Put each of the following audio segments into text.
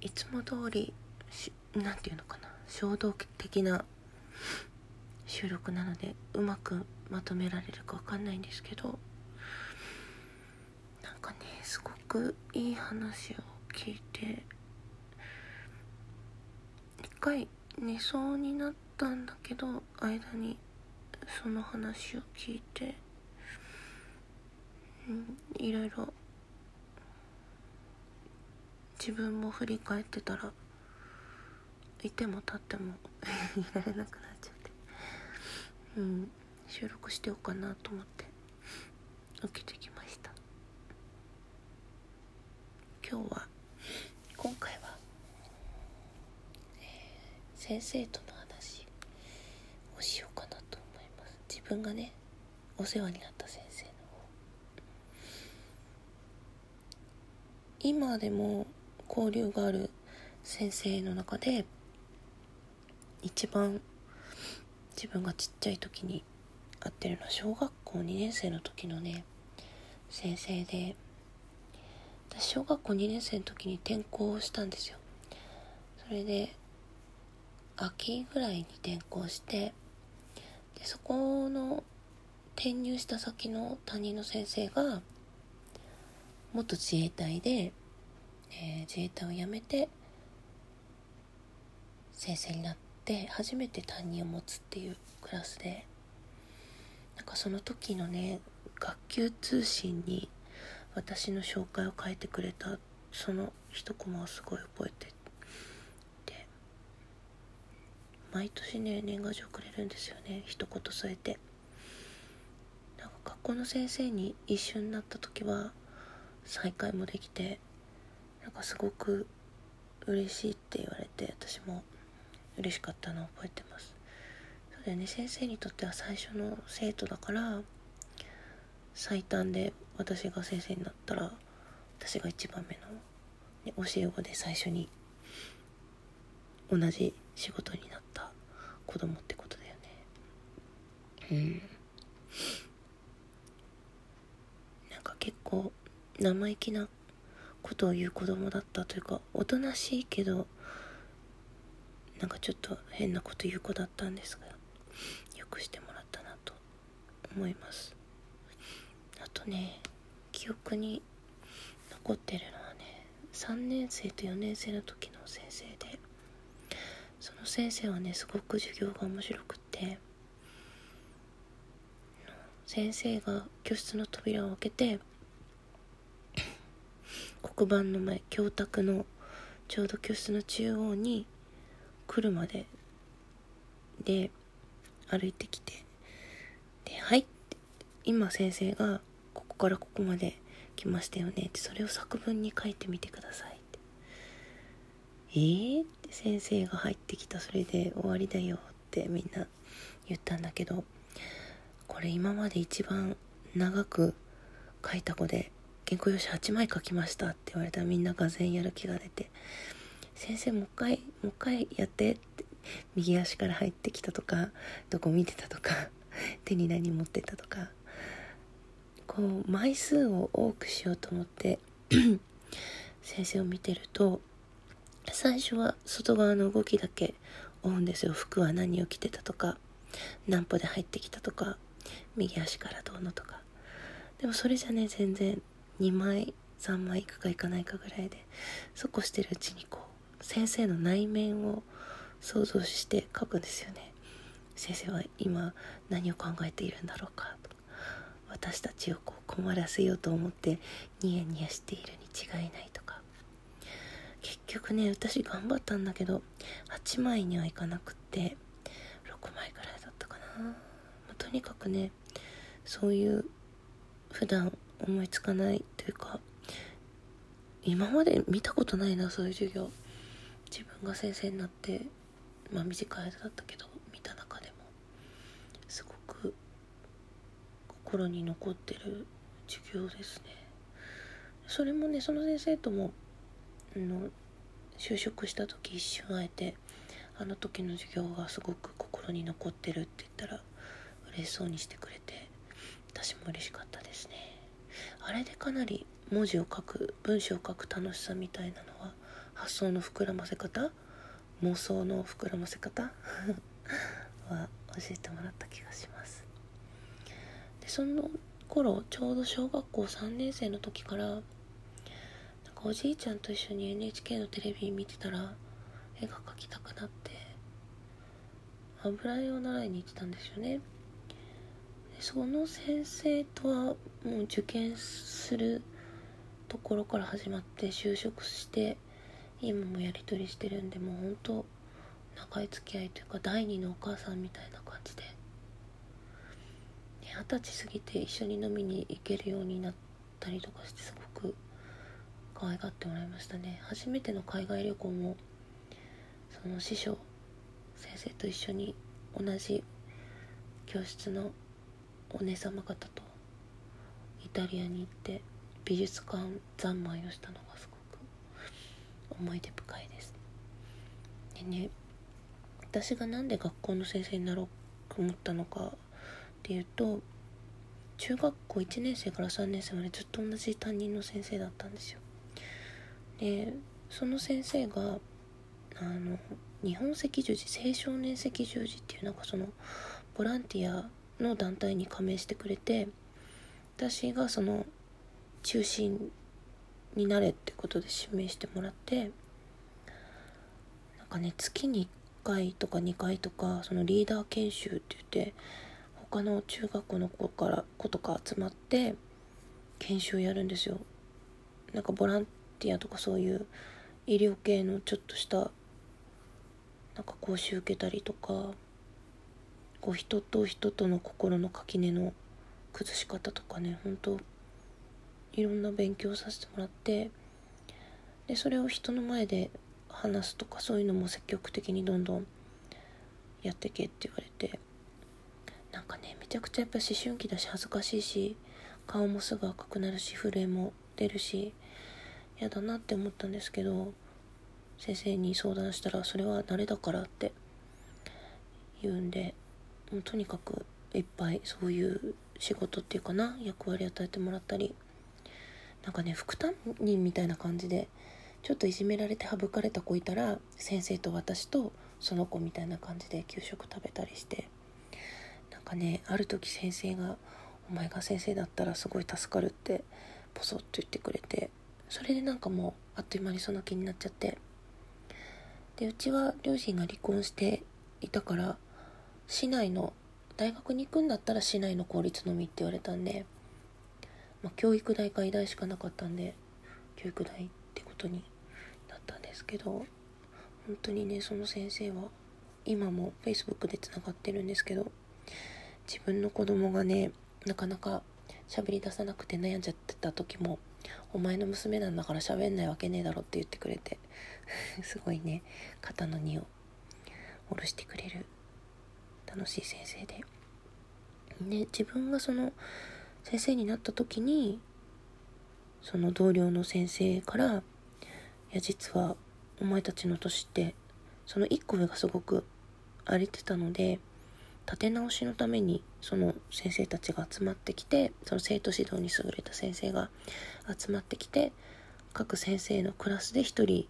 いつも通りしなんていうのかな衝動的な収録なのでうまくまとめられるかわかんないんですけどなんかねすごくいい話を聞いて一回寝そうになったんだけど間にその話を聞いて、うん、いろいろ自分も振り返ってたらいても立っても いられなくなっちゃって。うん収録してようかなと思って受けてきました。今日は今回は、えー、先生との話をしようかなと思います。自分がねお世話になった先生の方。今でも交流がある先生の中で一番自分がちっちゃい時に会ってるのは小学校2年生の時のね先生で私小学校2年生の時に転校したんですよ。それで秋ぐらいに転校してでそこの転入した先の担任の先生が元自衛隊でえー、自衛隊を辞めて先生になって初めて担任を持つっていうクラスでなんかその時のね学級通信に私の紹介を書いてくれたその一コマをすごい覚えてて毎年ね年賀状くれるんですよね一言添えて。なんか学校の先生に一緒になった時は再会もできてなんかすごく嬉しいって言われて私も嬉しかったのを覚えてます。そうだよね。先生にとっては最初の生徒だから最短で私が先生になったら私が一番目の、教え子で最初に同じ仕事になった子供ってことだよね。うん。なんか結構生意気なことを言う子供だったというかおとなしいけどなんかちょっと変なこと言う子だったんですがよくしてもらったなと思います。あとね記憶に残ってるのはね3年生と4年生の時の先生でその先生はねすごく授業が面白くって先生が教室の扉を開けて黒板の前教卓のちょうど教室の中央に来るまでで歩いてきてで「はい」って今先生がここからここまで来ましたよねってそれを作文に書いてみてくださいってえー、って先生が入ってきたそれで終わりだよってみんな言ったんだけどこれ今まで一番長く書いた子で原稿用紙8枚書きましたって言われたらみんなが全員やる気が出て先生もう一回もう一回やってって右足から入ってきたとかどこ見てたとか 手に何持ってたとかこう枚数を多くしようと思って 先生を見てると最初は外側の動きだけ追うんですよ服は何を着てたとか何歩で入ってきたとか右足からどうのとかでもそれじゃね全然2枚3枚いくかいかないかぐらいでそこしてるうちにこう先生の内面を想像して書くんですよね。先生は今何を考えているんだろうかと。か私たちをこう困らせようと思ってニヤニヤしているに違いないとか。結局ね私頑張ったんだけど8枚にはいかなくって6枚ぐらいだったかな、まあ、とにかくねそういう普段思いつかないというか今まで見たことないなそういう授業。自分が先生になってまあ短い間だったけど見た中でも。すごく心に残ってる授業ですね。それもねその先生ともの就職した時一瞬会えてあの時の授業がすごく心に残ってるって言ったら嬉しそうにしてくれて私も嬉しかったですね。あれでかなり文字を書く文章を書く楽しさみたいなのは発想の膨らませ方？妄想の膨らませ方？は教えてもらった気がします。でその頃ちょうど小学校3年生の時からなんかおじいちゃんと一緒に NHK のテレビ見てたら絵が描きたくなって油絵を習いに行ってたんですよね。その先生とはもう受験するところから始まって就職して今もやり取りしてるんでもう本当長い付き合いというか第二のお母さんみたいな感じで。二十歳過ぎて一緒に飲みに行けるようになったりとかしてすごく可愛がってもらいましたね。初めての海外旅行もその師匠先生と一緒に同じ教室のお姉様方とイタリアに行って美術館三昧をしたのがすごく思い出深いです。でね私が何で学校の先生になろうと思ったのかっていうと中学校1年生から3年生までずっと同じ担任の先生だったんですよ。でその先生があの日本赤十字青少年赤十字っていうなんかそのボランティアの団体に加盟してくれて私がその中心になれってことで指名してもらってなんかね月に1回とか2回とかそのリーダー研修って言って他の中学校の子から子とか集まって研修やるんですよ。なんかボランティアとかそういう医療系のちょっとしたなんか講習受けたりとかこう人と人との心の垣根の崩し方とかね本当いろんな勉強させてもらってでそれを人の前で話すとかそういうのも積極的にどんどんやってけって言われてなんかねめちゃくちゃやっぱ思春期だし恥ずかしいし顔もすぐ赤くなるし震えも出るし嫌だなって思ったんですけど先生に相談したらそれは慣れだからって言うんでもうとにかくいっぱいそういう仕事っていうかな役割与えてもらったりなんかね副担任みたいな感じでちょっといじめられて省かれた子いたら先生と私とその子みたいな感じで給食食べたりしてなんかねある時先生が「お前が先生だったらすごい助かる」ってポソッと言ってくれてそれでなんかもうあっという間にその気になっちゃって。でうちは両親が離婚していたから市内の大学に行くんだったら市内の公立のみって言われたんで、まあ、教育代か医大しかなかったんで教育代ってことになったんですけど本当にねその先生は今も Facebook でつながってるんですけど自分の子供がねなかなか喋り出さなくて悩んじゃってた時もお前の娘なんだから喋んないわけねえだろって言ってくれて すごいね肩の荷を下ろしてくれる楽しい先生で。で自分がその先生になった時にその同僚の先生から「いや実はお前たちの年ってその1個上がすごく荒れてたので立て直しのためにその先生たちが集まってきてその生徒指導に優れた先生が集まってきて各先生のクラスで1人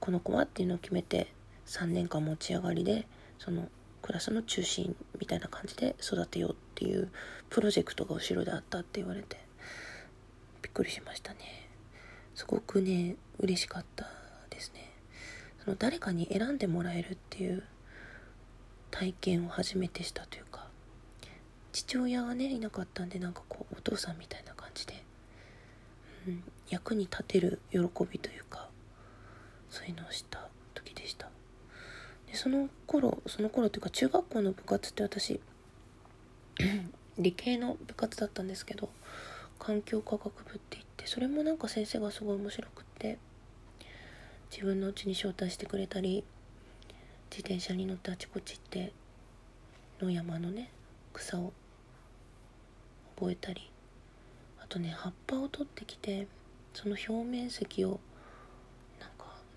この子はっていうのを決めて3年間持ち上がりでそのクラスの中心みたいな感じで育てようっていうプロジェクトが後ろであったって言われてびっくりしましたね。すごくね嬉しかったですね。その誰かに選んでもらえるっていう体験を初めてしたというか父親がねいなかったんでなんかこうお父さんみたいな感じで、うん、役に立てる喜びというかそういうのをしたでその頃その頃というか中学校の部活って私 理系の部活だったんですけど環境科学部って言ってそれもなんか先生がすごい面白くって自分のうちに招待してくれたり自転車に乗ってあちこち行って野山のね草を覚えたりあとね葉っぱを取ってきてその表面積を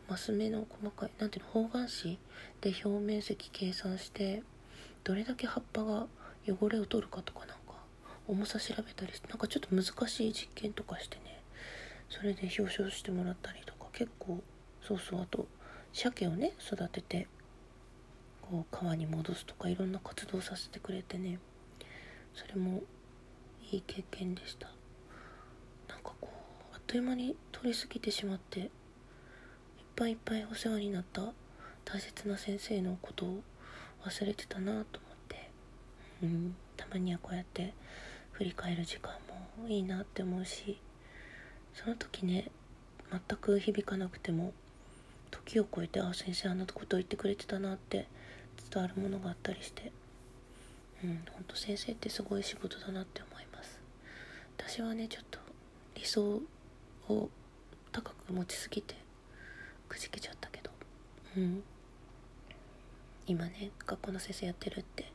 マス目の細かいなんていうの方眼紙で表面積計算してどれだけ葉っぱが汚れを取るかとかなんか重さ調べたりしてなんかちょっと難しい実験とかしてね。それで表彰してもらったりとか結構そうそうあと鮭をね育ててこう川に戻すとかいろんな活動させてくれてね。それもいい経験でした。なんかこうあっという間に通り過ぎてしまってぱいいっぱいお世話になった大切な先生のことを忘れてたなと思って。うんたまにはこうやって振り返る時間もいいなって思うしその時ね全く響かなくても時を超えてあ先生あんなこと言ってくれてたなって伝わるものがあったりして。うんほんと先生ってすごい仕事だなって思います。私はねちょっと理想を高く持ちすぎてくじけちゃったけど。うん。今ね学校の先生やってるって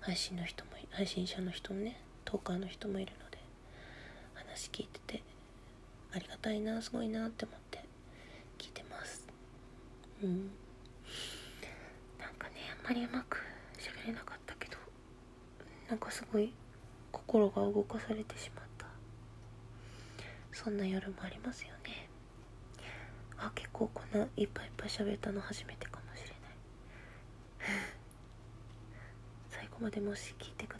配信の人も配信者の人もねトーカーの人もいるので話聞いててありがたいなすごいなって思って聞いてます。うん。なんかねあんまりうまく喋れなかったけどなんかすごい心が動かされてしまった。そんな夜もありますよね。あ結構こんないっぱいいっぱい喋ったの初めてかもしれない。最後までもし聞いてくださった